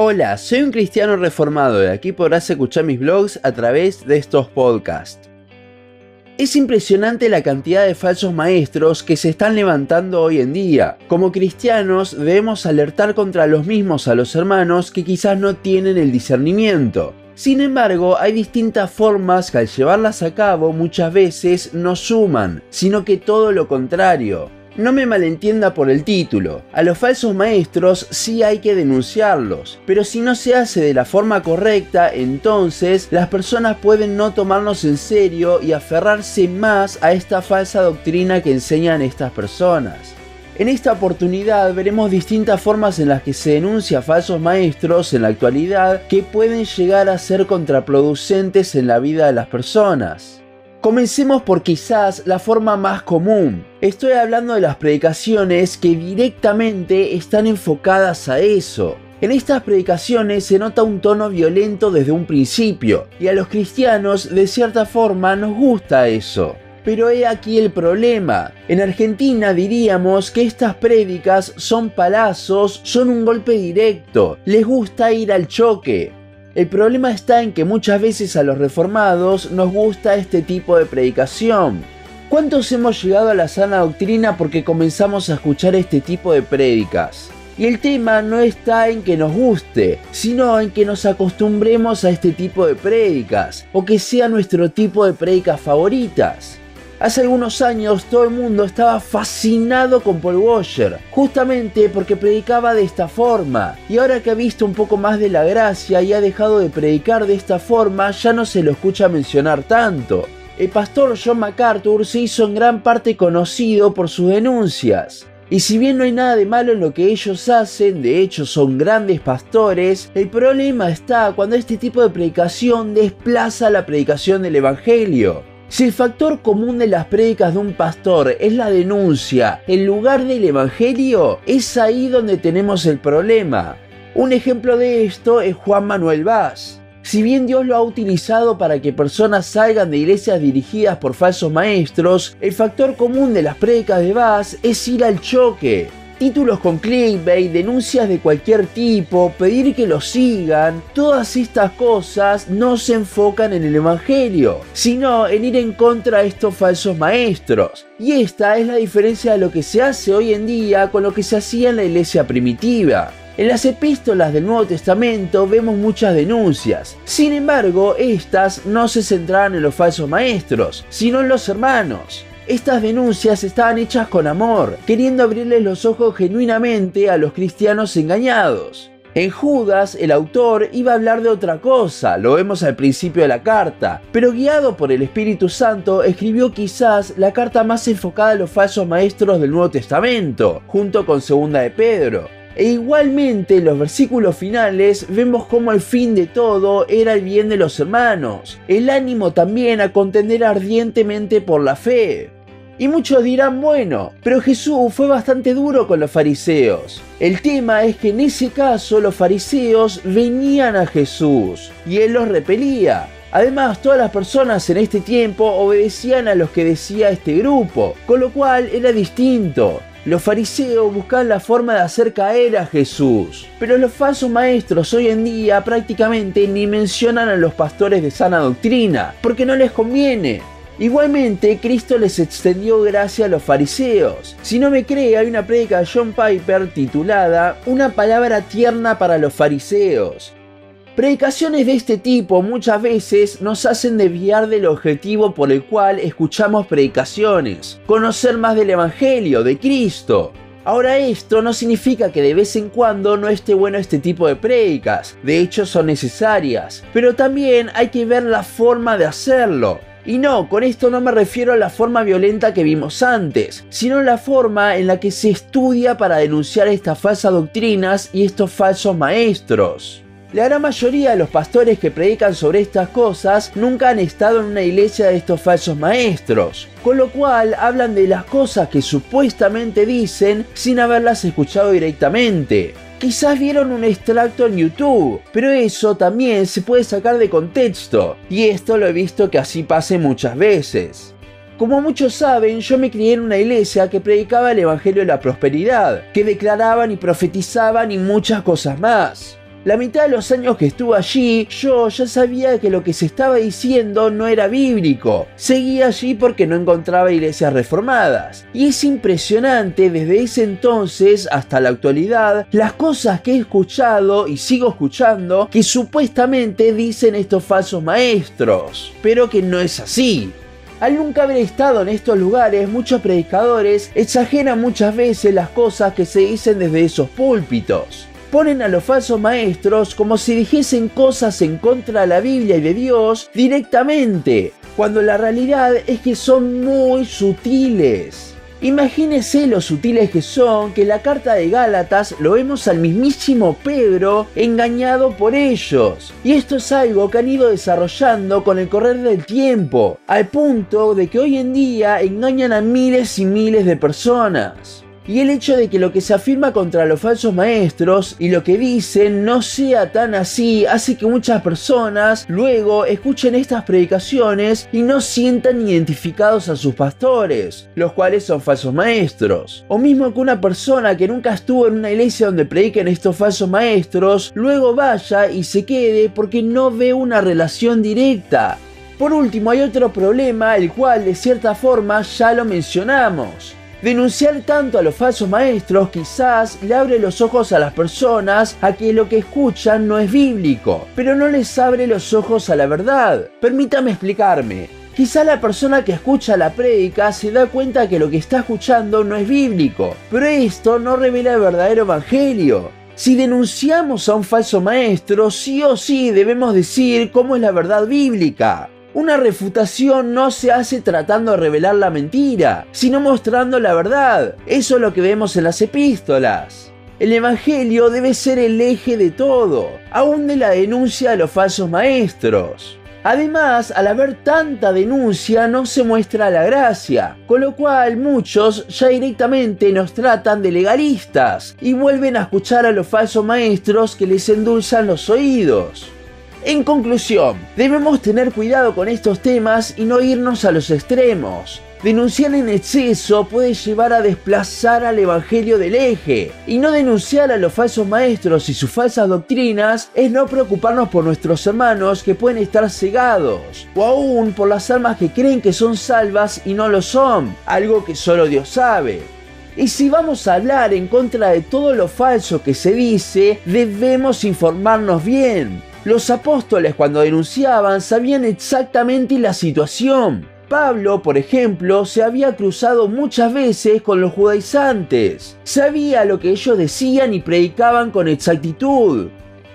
Hola, soy un cristiano reformado y aquí podrás escuchar mis blogs a través de estos podcasts. Es impresionante la cantidad de falsos maestros que se están levantando hoy en día. Como cristianos debemos alertar contra los mismos a los hermanos que quizás no tienen el discernimiento. Sin embargo, hay distintas formas que al llevarlas a cabo muchas veces no suman, sino que todo lo contrario. No me malentienda por el título, a los falsos maestros sí hay que denunciarlos, pero si no se hace de la forma correcta, entonces las personas pueden no tomarnos en serio y aferrarse más a esta falsa doctrina que enseñan estas personas. En esta oportunidad veremos distintas formas en las que se denuncia a falsos maestros en la actualidad que pueden llegar a ser contraproducentes en la vida de las personas. Comencemos por quizás la forma más común. Estoy hablando de las predicaciones que directamente están enfocadas a eso. En estas predicaciones se nota un tono violento desde un principio, y a los cristianos de cierta forma nos gusta eso. Pero he aquí el problema. En Argentina diríamos que estas prédicas son palazos, son un golpe directo, les gusta ir al choque. El problema está en que muchas veces a los reformados nos gusta este tipo de predicación. ¿Cuántos hemos llegado a la sana doctrina porque comenzamos a escuchar este tipo de prédicas? Y el tema no está en que nos guste, sino en que nos acostumbremos a este tipo de prédicas, o que sea nuestro tipo de prédicas favoritas. Hace algunos años todo el mundo estaba fascinado con Paul Washer, justamente porque predicaba de esta forma. Y ahora que ha visto un poco más de la gracia y ha dejado de predicar de esta forma, ya no se lo escucha mencionar tanto. El pastor John MacArthur se hizo en gran parte conocido por sus denuncias. Y si bien no hay nada de malo en lo que ellos hacen, de hecho son grandes pastores, el problema está cuando este tipo de predicación desplaza la predicación del Evangelio. Si el factor común de las prédicas de un pastor es la denuncia en lugar del evangelio, es ahí donde tenemos el problema. Un ejemplo de esto es Juan Manuel Vaz. Si bien Dios lo ha utilizado para que personas salgan de iglesias dirigidas por falsos maestros, el factor común de las prédicas de Vaz es ir al choque títulos con clickbait, denuncias de cualquier tipo, pedir que lo sigan, todas estas cosas no se enfocan en el Evangelio, sino en ir en contra de estos falsos maestros. Y esta es la diferencia de lo que se hace hoy en día con lo que se hacía en la iglesia primitiva. En las epístolas del Nuevo Testamento vemos muchas denuncias. Sin embargo, estas no se centraban en los falsos maestros, sino en los hermanos. Estas denuncias estaban hechas con amor, queriendo abrirles los ojos genuinamente a los cristianos engañados. En Judas, el autor iba a hablar de otra cosa, lo vemos al principio de la carta, pero guiado por el Espíritu Santo, escribió quizás la carta más enfocada a los falsos maestros del Nuevo Testamento, junto con Segunda de Pedro. E igualmente en los versículos finales vemos como el fin de todo era el bien de los hermanos, el ánimo también a contender ardientemente por la fe. Y muchos dirán, bueno, pero Jesús fue bastante duro con los fariseos. El tema es que en ese caso los fariseos venían a Jesús y él los repelía. Además, todas las personas en este tiempo obedecían a los que decía este grupo, con lo cual era distinto. Los fariseos buscaban la forma de hacer caer a Jesús, pero los falsos maestros hoy en día prácticamente ni mencionan a los pastores de sana doctrina, porque no les conviene. Igualmente, Cristo les extendió gracia a los fariseos. Si no me cree, hay una predica de John Piper titulada Una palabra tierna para los fariseos. Predicaciones de este tipo muchas veces nos hacen desviar del objetivo por el cual escuchamos predicaciones, conocer más del Evangelio, de Cristo. Ahora esto no significa que de vez en cuando no esté bueno este tipo de prédicas, de hecho son necesarias, pero también hay que ver la forma de hacerlo. Y no, con esto no me refiero a la forma violenta que vimos antes, sino la forma en la que se estudia para denunciar estas falsas doctrinas y estos falsos maestros. La gran mayoría de los pastores que predican sobre estas cosas nunca han estado en una iglesia de estos falsos maestros, con lo cual hablan de las cosas que supuestamente dicen sin haberlas escuchado directamente. Quizás vieron un extracto en YouTube, pero eso también se puede sacar de contexto, y esto lo he visto que así pase muchas veces. Como muchos saben, yo me crié en una iglesia que predicaba el Evangelio de la Prosperidad, que declaraban y profetizaban y muchas cosas más. La mitad de los años que estuve allí, yo ya sabía que lo que se estaba diciendo no era bíblico. Seguía allí porque no encontraba iglesias reformadas. Y es impresionante desde ese entonces hasta la actualidad las cosas que he escuchado y sigo escuchando que supuestamente dicen estos falsos maestros. Pero que no es así. Al nunca haber estado en estos lugares, muchos predicadores exageran muchas veces las cosas que se dicen desde esos púlpitos. Ponen a los falsos maestros como si dijesen cosas en contra de la Biblia y de Dios directamente, cuando la realidad es que son muy sutiles. Imagínese lo sutiles que son que la carta de Gálatas lo vemos al mismísimo Pedro engañado por ellos. Y esto es algo que han ido desarrollando con el correr del tiempo, al punto de que hoy en día engañan a miles y miles de personas y el hecho de que lo que se afirma contra los falsos maestros y lo que dicen no sea tan así hace que muchas personas luego escuchen estas predicaciones y no sientan identificados a sus pastores, los cuales son falsos maestros. O mismo que una persona que nunca estuvo en una iglesia donde prediquen estos falsos maestros, luego vaya y se quede porque no ve una relación directa. Por último, hay otro problema, el cual de cierta forma ya lo mencionamos. Denunciar tanto a los falsos maestros quizás le abre los ojos a las personas a que lo que escuchan no es bíblico, pero no les abre los ojos a la verdad. Permítame explicarme. Quizá la persona que escucha la prédica se da cuenta que lo que está escuchando no es bíblico, pero esto no revela el verdadero evangelio. Si denunciamos a un falso maestro, sí o sí debemos decir cómo es la verdad bíblica. Una refutación no se hace tratando de revelar la mentira, sino mostrando la verdad. Eso es lo que vemos en las epístolas. El Evangelio debe ser el eje de todo, aún de la denuncia de los falsos maestros. Además, al haber tanta denuncia no se muestra la gracia, con lo cual muchos ya directamente nos tratan de legalistas y vuelven a escuchar a los falsos maestros que les endulzan los oídos. En conclusión, debemos tener cuidado con estos temas y no irnos a los extremos. Denunciar en exceso puede llevar a desplazar al Evangelio del eje, y no denunciar a los falsos maestros y sus falsas doctrinas es no preocuparnos por nuestros hermanos que pueden estar cegados, o aún por las almas que creen que son salvas y no lo son, algo que solo Dios sabe. Y si vamos a hablar en contra de todo lo falso que se dice, debemos informarnos bien, los apóstoles cuando denunciaban sabían exactamente la situación. Pablo, por ejemplo, se había cruzado muchas veces con los judaizantes. Sabía lo que ellos decían y predicaban con exactitud.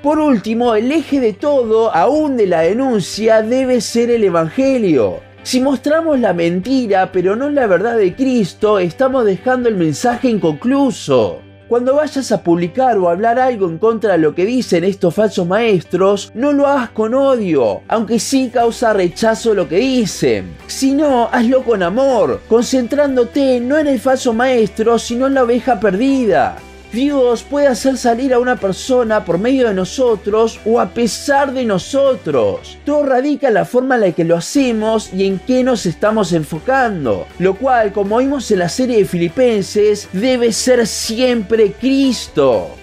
Por último, el eje de todo, aún de la denuncia, debe ser el Evangelio. Si mostramos la mentira pero no la verdad de Cristo, estamos dejando el mensaje inconcluso. Cuando vayas a publicar o hablar algo en contra de lo que dicen estos falsos maestros, no lo hagas con odio, aunque sí causa rechazo lo que dicen. Si no, hazlo con amor, concentrándote no en el falso maestro, sino en la oveja perdida. Dios puede hacer salir a una persona por medio de nosotros o a pesar de nosotros. Todo radica en la forma en la que lo hacemos y en qué nos estamos enfocando. Lo cual, como vimos en la serie de Filipenses, debe ser siempre Cristo.